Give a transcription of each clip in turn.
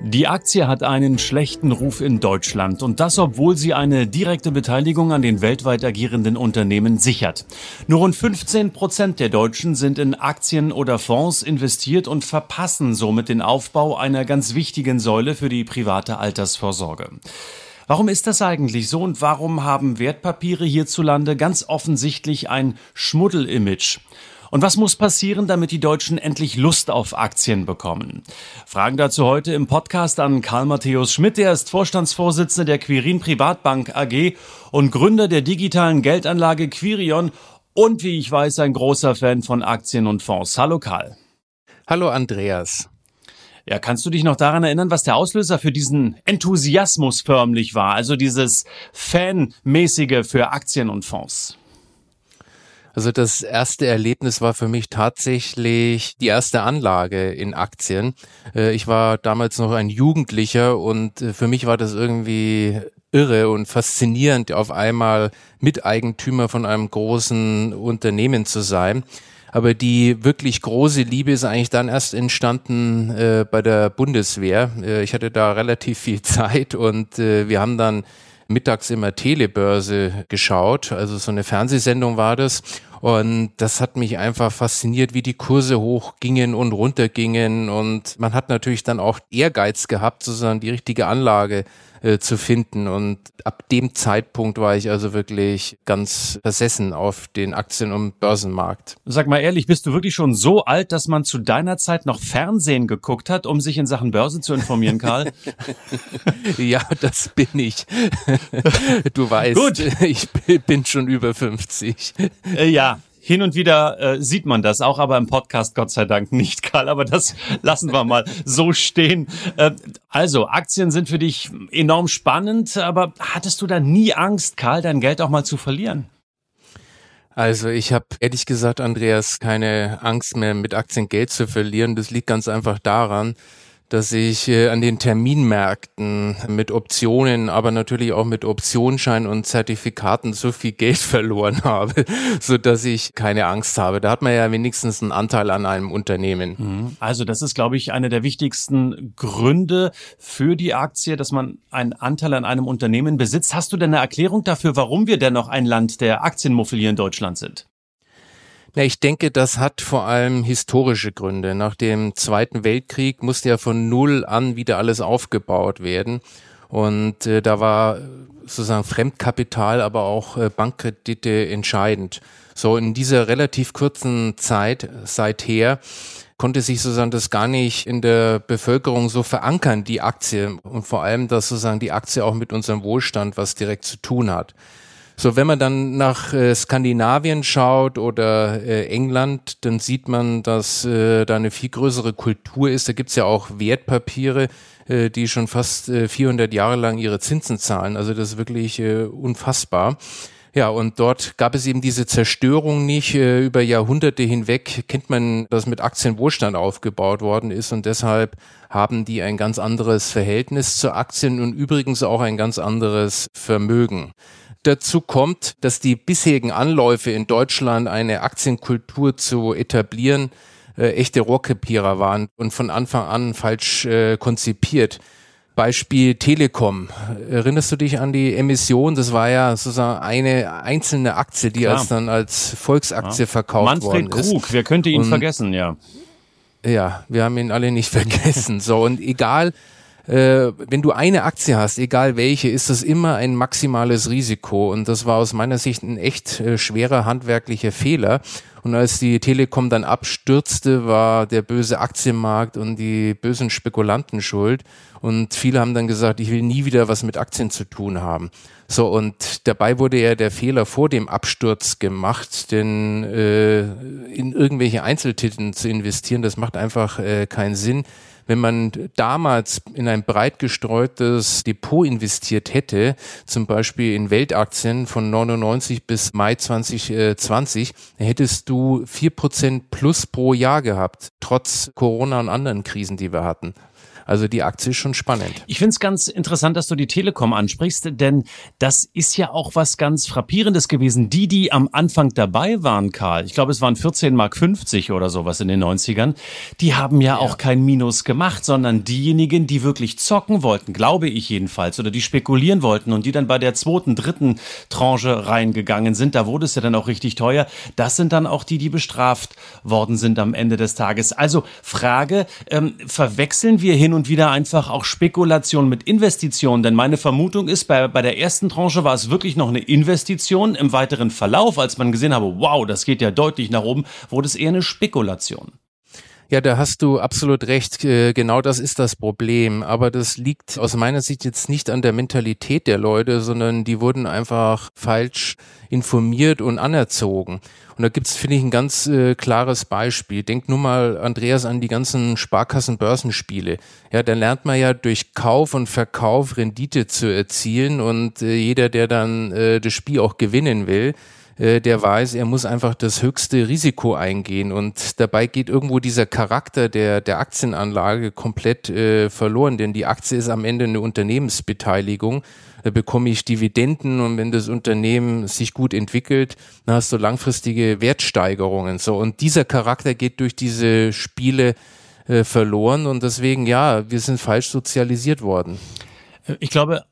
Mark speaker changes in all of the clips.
Speaker 1: Die Aktie hat einen schlechten Ruf in Deutschland und das, obwohl sie eine direkte Beteiligung an den weltweit agierenden Unternehmen sichert. Nur rund 15 Prozent der Deutschen sind in Aktien oder Fonds investiert und verpassen somit den Aufbau einer ganz wichtigen Säule für die private Altersvorsorge. Warum ist das eigentlich so und warum haben Wertpapiere hierzulande ganz offensichtlich ein Schmuddelimage? Und was muss passieren, damit die Deutschen endlich Lust auf Aktien bekommen? Fragen dazu heute im Podcast an Karl Matthäus Schmidt. Er ist Vorstandsvorsitzender der Quirin Privatbank AG und Gründer der digitalen Geldanlage Quirion und wie ich weiß, ein großer Fan von Aktien und Fonds. Hallo Karl.
Speaker 2: Hallo Andreas.
Speaker 1: Ja, kannst du dich noch daran erinnern, was der Auslöser für diesen Enthusiasmus förmlich war? Also dieses Fanmäßige für Aktien und Fonds?
Speaker 2: Also das erste Erlebnis war für mich tatsächlich die erste Anlage in Aktien. Äh, ich war damals noch ein Jugendlicher und äh, für mich war das irgendwie irre und faszinierend, auf einmal Miteigentümer von einem großen Unternehmen zu sein. Aber die wirklich große Liebe ist eigentlich dann erst entstanden äh, bei der Bundeswehr. Äh, ich hatte da relativ viel Zeit und äh, wir haben dann mittags immer Telebörse geschaut. Also so eine Fernsehsendung war das. Und das hat mich einfach fasziniert, wie die Kurse hochgingen und runtergingen. Und man hat natürlich dann auch Ehrgeiz gehabt, sozusagen die richtige Anlage äh, zu finden. Und ab dem Zeitpunkt war ich also wirklich ganz versessen auf den Aktien- und Börsenmarkt.
Speaker 1: Sag mal ehrlich, bist du wirklich schon so alt, dass man zu deiner Zeit noch Fernsehen geguckt hat, um sich in Sachen Börse zu informieren, Karl?
Speaker 2: ja, das bin ich. du weißt, Gut. ich bin schon über 50.
Speaker 1: Äh, ja, hin und wieder äh, sieht man das auch, aber im Podcast Gott sei Dank nicht, Karl. Aber das lassen wir mal so stehen. Äh, also, Aktien sind für dich enorm spannend, aber hattest du da nie Angst, Karl, dein Geld auch mal zu verlieren?
Speaker 2: Also ich habe ehrlich gesagt, Andreas, keine Angst mehr, mit Aktien Geld zu verlieren. Das liegt ganz einfach daran, dass ich äh, an den Terminmärkten mit Optionen, aber natürlich auch mit Optionsschein und Zertifikaten so viel Geld verloren habe, so dass ich keine Angst habe. Da hat man ja wenigstens einen Anteil an einem Unternehmen.
Speaker 1: Mhm. Also das ist, glaube ich, einer der wichtigsten Gründe für die Aktie, dass man einen Anteil an einem Unternehmen besitzt. Hast du denn eine Erklärung dafür, warum wir denn noch ein Land der Aktienmuffel hier in Deutschland sind?
Speaker 2: Ja, ich denke, das hat vor allem historische Gründe. Nach dem Zweiten Weltkrieg musste ja von Null an wieder alles aufgebaut werden. Und äh, da war sozusagen Fremdkapital, aber auch äh, Bankkredite entscheidend. So in dieser relativ kurzen Zeit seither konnte sich sozusagen das gar nicht in der Bevölkerung so verankern, die Aktie. Und vor allem, dass sozusagen die Aktie auch mit unserem Wohlstand was direkt zu tun hat. So, wenn man dann nach äh, Skandinavien schaut oder äh, England, dann sieht man, dass äh, da eine viel größere Kultur ist. Da gibt's ja auch Wertpapiere, äh, die schon fast äh, 400 Jahre lang ihre Zinsen zahlen. Also das ist wirklich äh, unfassbar. Ja, und dort gab es eben diese Zerstörung nicht. Äh, über Jahrhunderte hinweg kennt man, dass mit Aktien Wohlstand aufgebaut worden ist und deshalb haben die ein ganz anderes Verhältnis zu Aktien und übrigens auch ein ganz anderes Vermögen. Dazu kommt, dass die bisherigen Anläufe in Deutschland eine Aktienkultur zu etablieren äh, echte Rohrkrepierer waren und von Anfang an falsch äh, konzipiert. Beispiel Telekom. Erinnerst du dich an die Emission? Das war ja sozusagen eine einzelne Aktie, die Klar. als dann als Volksaktie ja. verkauft
Speaker 1: Manfred
Speaker 2: worden
Speaker 1: ist. Manfred Krug, wer könnte ihn und, vergessen, ja.
Speaker 2: Ja, wir haben ihn alle nicht vergessen. So, und egal, äh, wenn du eine Aktie hast, egal welche, ist das immer ein maximales Risiko. Und das war aus meiner Sicht ein echt äh, schwerer handwerklicher Fehler. Und als die Telekom dann abstürzte, war der böse Aktienmarkt und die bösen Spekulanten schuld. Und viele haben dann gesagt, ich will nie wieder was mit Aktien zu tun haben. So, und dabei wurde ja der Fehler vor dem Absturz gemacht, denn äh, in irgendwelche Einzeltiteln zu investieren, das macht einfach äh, keinen Sinn Wenn man damals in ein breit gestreutes Depot investiert hätte, zum Beispiel in Weltaktien von 99 bis Mai 2020, hättest du vier Prozent plus pro Jahr gehabt, trotz Corona und anderen Krisen, die wir hatten. Also die Aktie ist schon spannend.
Speaker 1: Ich finde es ganz interessant, dass du die Telekom ansprichst, denn das ist ja auch was ganz Frappierendes gewesen. Die, die am Anfang dabei waren, Karl, ich glaube, es waren 14 Mark 50 oder sowas in den 90ern, die haben ja, ja, auch kein Minus gemacht, sondern diejenigen, die wirklich zocken wollten, glaube ich jedenfalls, oder die spekulieren wollten und die dann bei der zweiten, dritten Tranche reingegangen sind, da wurde es ja dann auch richtig teuer, das sind dann auch die, die bestraft worden sind am Ende des Tages. Also Frage, ähm, verwechseln wir hin und und wieder einfach auch Spekulation mit Investitionen. Denn meine Vermutung ist, bei, bei der ersten Tranche war es wirklich noch eine Investition. Im weiteren Verlauf, als man gesehen habe, wow, das geht ja deutlich nach oben, wurde es eher eine Spekulation.
Speaker 2: Ja, da hast du absolut recht. Äh, genau das ist das Problem. Aber das liegt aus meiner Sicht jetzt nicht an der Mentalität der Leute, sondern die wurden einfach falsch informiert und anerzogen. Und da gibt's finde ich, ein ganz äh, klares Beispiel. Denk nur mal, Andreas, an die ganzen Sparkassen-Börsenspiele. Ja, da lernt man ja durch Kauf und Verkauf Rendite zu erzielen und äh, jeder, der dann äh, das Spiel auch gewinnen will, äh, der weiß, er muss einfach das höchste Risiko eingehen und dabei geht irgendwo dieser Charakter der, der Aktienanlage komplett äh, verloren, denn die Aktie ist am Ende eine Unternehmensbeteiligung da bekomme ich Dividenden und wenn das Unternehmen sich gut entwickelt, dann hast du langfristige Wertsteigerungen. So und dieser Charakter geht durch diese Spiele äh, verloren und deswegen ja, wir sind falsch sozialisiert worden.
Speaker 1: Ich glaube,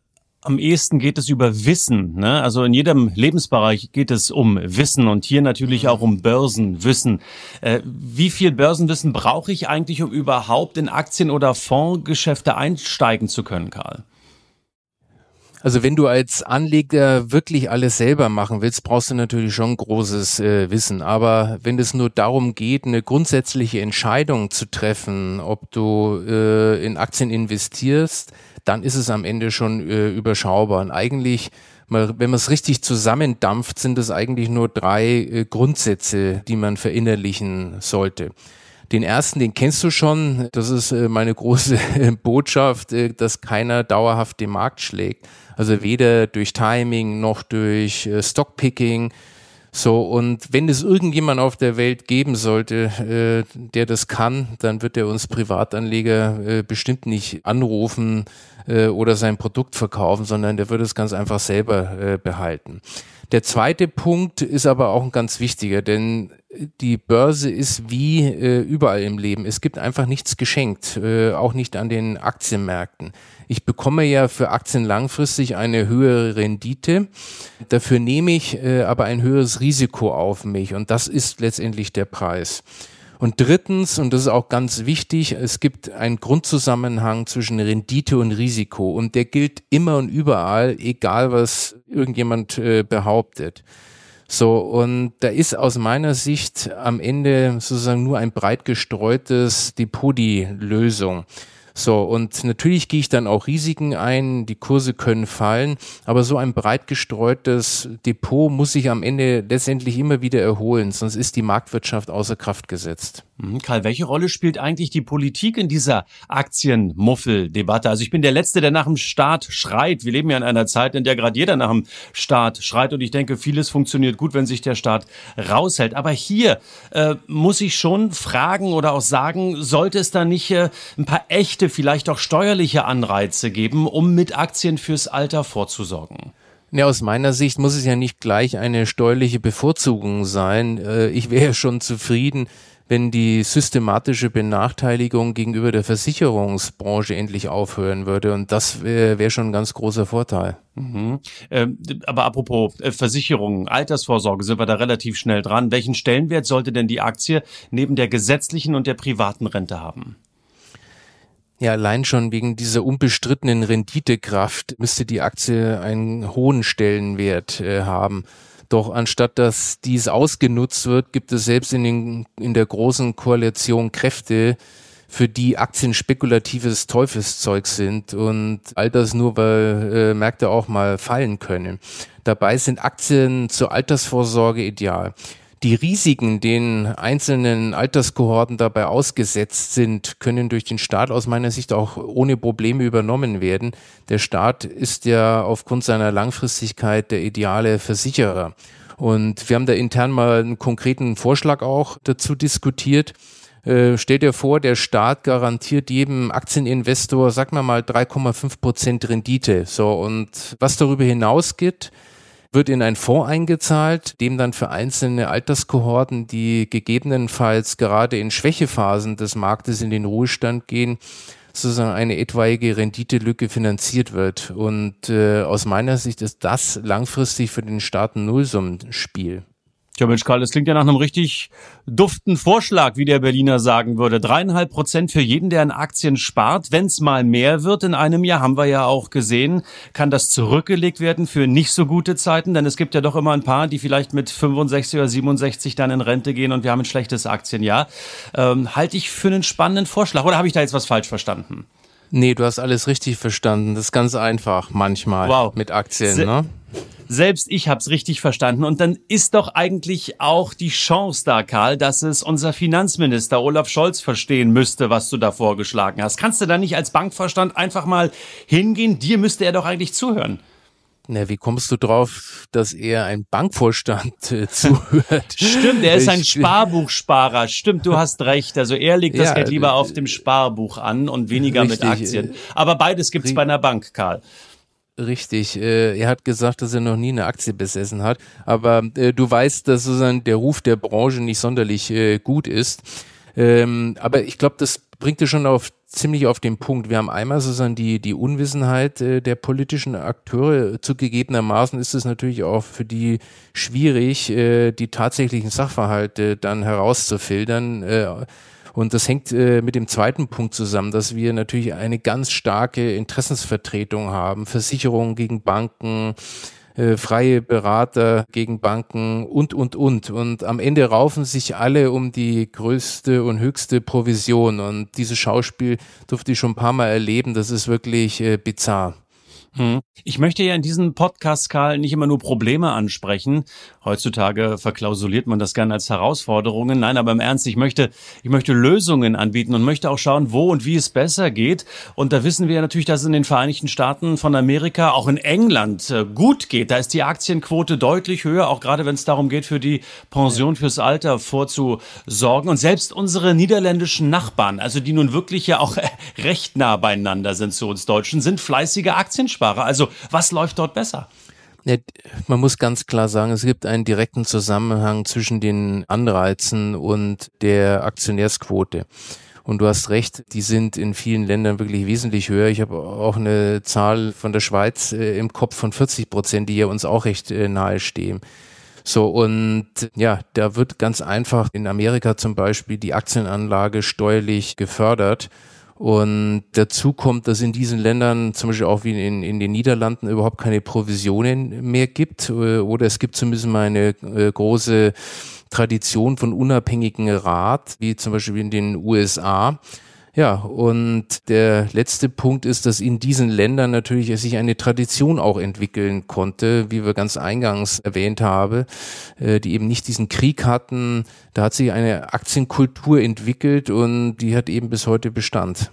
Speaker 1: am ehesten geht es über Wissen. Ne? Also in jedem Lebensbereich geht es um Wissen und hier natürlich auch um Börsenwissen. Äh, wie viel Börsenwissen brauche ich eigentlich, um überhaupt in Aktien- oder Fondsgeschäfte einsteigen zu können, Karl?
Speaker 2: Also wenn du als Anleger wirklich alles selber machen willst, brauchst du natürlich schon großes äh, Wissen. Aber wenn es nur darum geht, eine grundsätzliche Entscheidung zu treffen, ob du äh, in Aktien investierst, dann ist es am Ende schon äh, überschaubar. Und eigentlich, wenn man es richtig zusammendampft, sind es eigentlich nur drei äh, Grundsätze, die man verinnerlichen sollte. Den ersten, den kennst du schon. Das ist äh, meine große Botschaft, äh, dass keiner dauerhaft den Markt schlägt. Also weder durch Timing noch durch äh, Stockpicking. So, und wenn es irgendjemand auf der Welt geben sollte, äh, der das kann, dann wird er uns Privatanleger äh, bestimmt nicht anrufen äh, oder sein Produkt verkaufen, sondern der wird es ganz einfach selber äh, behalten. Der zweite Punkt ist aber auch ein ganz wichtiger, denn die Börse ist wie äh, überall im Leben. Es gibt einfach nichts geschenkt, äh, auch nicht an den Aktienmärkten. Ich bekomme ja für Aktien langfristig eine höhere Rendite. Dafür nehme ich äh, aber ein höheres Risiko auf mich und das ist letztendlich der Preis. Und drittens, und das ist auch ganz wichtig, es gibt einen Grundzusammenhang zwischen Rendite und Risiko und der gilt immer und überall, egal was irgendjemand äh, behauptet. So, und da ist aus meiner Sicht am Ende sozusagen nur ein breit gestreutes Depot die Lösung. So, und natürlich gehe ich dann auch Risiken ein, die Kurse können fallen, aber so ein breit gestreutes Depot muss sich am Ende letztendlich immer wieder erholen, sonst ist die Marktwirtschaft außer Kraft gesetzt.
Speaker 1: Mhm. Karl, welche Rolle spielt eigentlich die Politik in dieser Aktienmuffel-Debatte? Also ich bin der Letzte, der nach dem Staat schreit. Wir leben ja in einer Zeit, in der gerade jeder nach dem Staat schreit und ich denke, vieles funktioniert gut, wenn sich der Staat raushält. Aber hier äh, muss ich schon fragen oder auch sagen, sollte es da nicht äh, ein paar echte, vielleicht auch steuerliche Anreize geben, um mit Aktien fürs Alter vorzusorgen?
Speaker 2: Ja, aus meiner Sicht muss es ja nicht gleich eine steuerliche Bevorzugung sein. Äh, ich wäre schon zufrieden, wenn die systematische Benachteiligung gegenüber der Versicherungsbranche endlich aufhören würde. Und das wäre wär schon ein ganz großer Vorteil.
Speaker 1: Mhm. Ähm, aber apropos äh, Versicherungen, Altersvorsorge, sind wir da relativ schnell dran. Welchen Stellenwert sollte denn die Aktie neben der gesetzlichen und der privaten Rente haben?
Speaker 2: Ja, allein schon wegen dieser unbestrittenen Renditekraft müsste die Aktie einen hohen Stellenwert äh, haben. Doch anstatt dass dies ausgenutzt wird, gibt es selbst in, den, in der großen Koalition Kräfte, für die Aktien spekulatives Teufelszeug sind und all das nur, weil äh, Märkte auch mal fallen können. Dabei sind Aktien zur Altersvorsorge ideal. Die Risiken, denen einzelnen Alterskohorten dabei ausgesetzt sind, können durch den Staat aus meiner Sicht auch ohne Probleme übernommen werden. Der Staat ist ja aufgrund seiner Langfristigkeit der ideale Versicherer. Und wir haben da intern mal einen konkreten Vorschlag auch dazu diskutiert. Äh, stell dir vor, der Staat garantiert jedem Aktieninvestor, sag mal mal 3,5 Prozent Rendite. So, und was darüber hinausgeht, wird in einen Fonds eingezahlt, dem dann für einzelne Alterskohorten, die gegebenenfalls gerade in Schwächephasen des Marktes in den Ruhestand gehen, sozusagen eine etwaige Renditelücke finanziert wird. Und äh, aus meiner Sicht ist das langfristig für den Staat ein Nullsummenspiel.
Speaker 1: Tja, Mensch, Karl, das klingt ja nach einem richtig duften Vorschlag, wie der Berliner sagen würde. Dreieinhalb Prozent für jeden, der in Aktien spart. Wenn es mal mehr wird in einem Jahr, haben wir ja auch gesehen, kann das zurückgelegt werden für nicht so gute Zeiten. Denn es gibt ja doch immer ein paar, die vielleicht mit 65 oder 67 dann in Rente gehen und wir haben ein schlechtes Aktienjahr. Ähm, halte ich für einen spannenden Vorschlag oder habe ich da jetzt was falsch verstanden?
Speaker 2: Nee, du hast alles richtig verstanden. Das ist ganz einfach manchmal wow. mit Aktien. Se ne?
Speaker 1: Selbst ich habe es richtig verstanden. Und dann ist doch eigentlich auch die Chance da, Karl, dass es unser Finanzminister Olaf Scholz verstehen müsste, was du da vorgeschlagen hast. Kannst du da nicht als Bankvorstand einfach mal hingehen? Dir müsste er doch eigentlich zuhören.
Speaker 2: Na, wie kommst du drauf, dass er ein Bankvorstand äh, zuhört?
Speaker 1: Stimmt, er ist ein Sparbuchsparer. Stimmt, du hast recht. Also er legt das ja, Geld lieber auf dem Sparbuch an und weniger richtig, mit Aktien. Aber beides gibt's bei einer Bank, Karl.
Speaker 2: Richtig, äh, er hat gesagt, dass er noch nie eine Aktie besessen hat, aber äh, du weißt, dass sozusagen der Ruf der Branche nicht sonderlich äh, gut ist. Ähm, aber ich glaube, das bringt es schon auf ziemlich auf den Punkt. Wir haben einmal sozusagen die, die Unwissenheit äh, der politischen Akteure. Zugegebenermaßen ist es natürlich auch für die schwierig, äh, die tatsächlichen Sachverhalte dann herauszufiltern. Äh, und das hängt äh, mit dem zweiten Punkt zusammen, dass wir natürlich eine ganz starke Interessensvertretung haben. Versicherungen gegen Banken, äh, freie Berater gegen Banken und, und, und. Und am Ende raufen sich alle um die größte und höchste Provision. Und dieses Schauspiel durfte ich schon ein paar Mal erleben. Das ist wirklich äh, bizarr.
Speaker 1: Hm. Ich möchte ja in diesem Podcast, Karl, nicht immer nur Probleme ansprechen. Heutzutage verklausuliert man das gerne als Herausforderungen. Nein, aber im Ernst, ich möchte, ich möchte Lösungen anbieten und möchte auch schauen, wo und wie es besser geht. Und da wissen wir natürlich, dass es in den Vereinigten Staaten von Amerika, auch in England, äh, gut geht. Da ist die Aktienquote deutlich höher, auch gerade wenn es darum geht, für die Pension fürs Alter vorzusorgen. Und selbst unsere niederländischen Nachbarn, also die nun wirklich ja auch recht nah beieinander sind zu uns Deutschen, sind fleißige Aktiensparer. Sparer. Also was läuft dort besser?
Speaker 2: Man muss ganz klar sagen, es gibt einen direkten Zusammenhang zwischen den Anreizen und der Aktionärsquote. Und du hast recht, die sind in vielen Ländern wirklich wesentlich höher. Ich habe auch eine Zahl von der Schweiz äh, im Kopf von 40 Prozent, die ja uns auch recht äh, nahe stehen. So, und ja, da wird ganz einfach in Amerika zum Beispiel die Aktienanlage steuerlich gefördert. Und dazu kommt, dass in diesen Ländern, zum Beispiel auch wie in, in den Niederlanden, überhaupt keine Provisionen mehr gibt. Äh, oder es gibt zumindest mal eine äh, große Tradition von unabhängigen Rat, wie zum Beispiel in den USA. Ja, und der letzte Punkt ist, dass in diesen Ländern natürlich sich eine Tradition auch entwickeln konnte, wie wir ganz eingangs erwähnt haben, äh, die eben nicht diesen Krieg hatten. Da hat sich eine Aktienkultur entwickelt und die hat eben bis heute Bestand.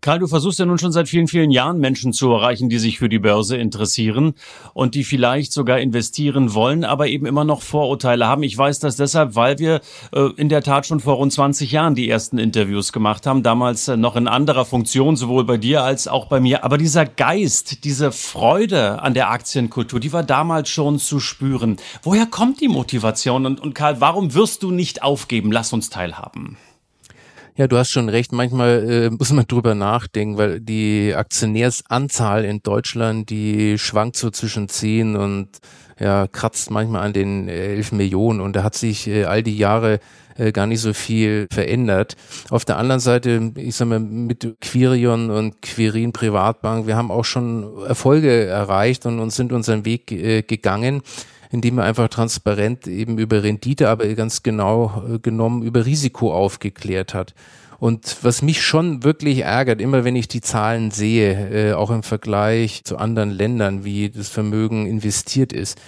Speaker 1: Karl, du versuchst ja nun schon seit vielen, vielen Jahren Menschen zu erreichen, die sich für die Börse interessieren und die vielleicht sogar investieren wollen, aber eben immer noch Vorurteile haben. Ich weiß das deshalb, weil wir äh, in der Tat schon vor rund 20 Jahren die ersten Interviews gemacht haben, damals äh, noch in anderer Funktion, sowohl bei dir als auch bei mir. Aber dieser Geist, diese Freude an der Aktienkultur, die war damals schon zu spüren. Woher kommt die Motivation? Und, und Karl, warum wirst du nicht aufgeben? Lass uns teilhaben.
Speaker 2: Ja, du hast schon recht. Manchmal äh, muss man drüber nachdenken, weil die Aktionärsanzahl in Deutschland, die schwankt so zwischen zehn und ja, kratzt manchmal an den elf Millionen und da hat sich äh, all die Jahre äh, gar nicht so viel verändert. Auf der anderen Seite, ich sag mal, mit Quirion und Quirin Privatbank, wir haben auch schon Erfolge erreicht und uns sind unseren Weg äh, gegangen indem er einfach transparent eben über Rendite, aber ganz genau äh, genommen über Risiko aufgeklärt hat. Und was mich schon wirklich ärgert, immer wenn ich die Zahlen sehe, äh, auch im Vergleich zu anderen Ländern, wie das Vermögen investiert ist,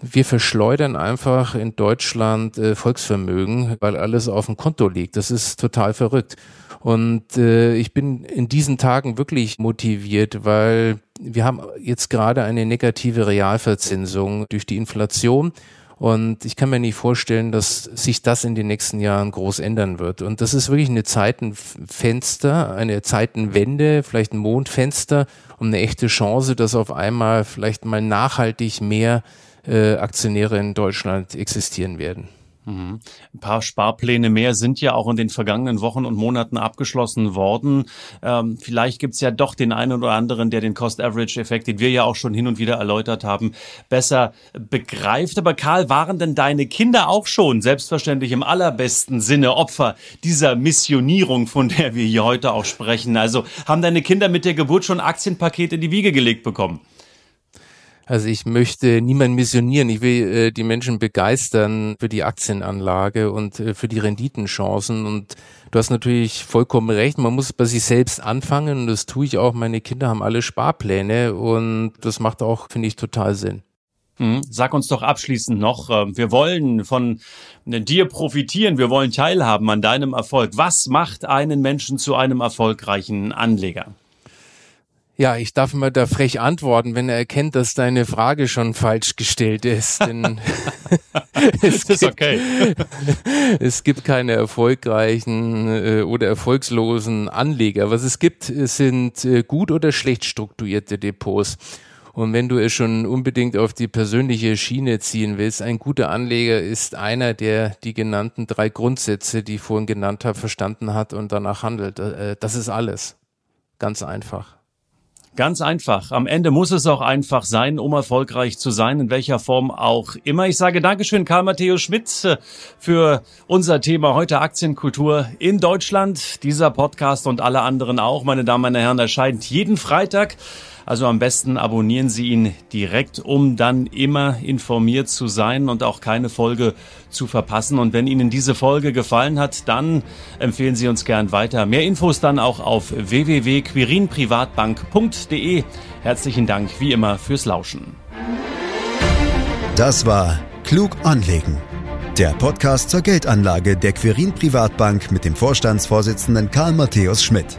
Speaker 2: wir verschleudern einfach in Deutschland äh, Volksvermögen, weil alles auf dem Konto liegt. Das ist total verrückt. Und äh, ich bin in diesen Tagen wirklich motiviert, weil wir haben jetzt gerade eine negative Realverzinsung durch die Inflation. Und ich kann mir nicht vorstellen, dass sich das in den nächsten Jahren groß ändern wird. Und das ist wirklich eine Zeitenfenster, eine Zeitenwende, vielleicht ein Mondfenster und eine echte Chance, dass auf einmal vielleicht mal nachhaltig mehr äh, Aktionäre in Deutschland existieren werden.
Speaker 1: Mhm. Ein paar Sparpläne mehr sind ja auch in den vergangenen Wochen und Monaten abgeschlossen worden. Ähm, vielleicht gibt's ja doch den einen oder anderen, der den Cost-Average-Effekt, den wir ja auch schon hin und wieder erläutert haben, besser begreift. Aber Karl, waren denn deine Kinder auch schon selbstverständlich im allerbesten Sinne Opfer dieser Missionierung, von der wir hier heute auch sprechen? Also haben deine Kinder mit der Geburt schon Aktienpakete in die Wiege gelegt bekommen?
Speaker 2: Also ich möchte niemanden missionieren. Ich will äh, die Menschen begeistern für die Aktienanlage und äh, für die Renditenchancen. Und du hast natürlich vollkommen recht. Man muss bei sich selbst anfangen und das tue ich auch. Meine Kinder haben alle Sparpläne und das macht auch, finde ich, total Sinn.
Speaker 1: Hm, sag uns doch abschließend noch, äh, wir wollen von dir profitieren, wir wollen teilhaben an deinem Erfolg. Was macht einen Menschen zu einem erfolgreichen Anleger?
Speaker 2: Ja, ich darf mal da frech antworten, wenn er erkennt, dass deine Frage schon falsch gestellt ist. Denn
Speaker 1: es ist okay.
Speaker 2: es gibt keine erfolgreichen äh, oder erfolgslosen Anleger. Was es gibt, sind äh, gut oder schlecht strukturierte Depots. Und wenn du es schon unbedingt auf die persönliche Schiene ziehen willst, ein guter Anleger ist einer, der die genannten drei Grundsätze, die ich vorhin genannt habe, verstanden hat und danach handelt. Äh, das ist alles. Ganz einfach.
Speaker 1: Ganz einfach. Am Ende muss es auch einfach sein, um erfolgreich zu sein, in welcher Form auch immer. Ich sage Dankeschön, Karl Matthäus Schmidt, äh, für unser Thema heute Aktienkultur in Deutschland. Dieser Podcast und alle anderen auch, meine Damen und Herren, erscheint jeden Freitag. Also am besten abonnieren Sie ihn direkt, um dann immer informiert zu sein und auch keine Folge zu verpassen. Und wenn Ihnen diese Folge gefallen hat, dann empfehlen Sie uns gern weiter. Mehr Infos dann auch auf www.quirinprivatbank.de. Herzlichen Dank wie immer fürs Lauschen.
Speaker 3: Das war Klug anlegen. Der Podcast zur Geldanlage der Quirin Privatbank mit dem Vorstandsvorsitzenden Karl Matthäus Schmidt.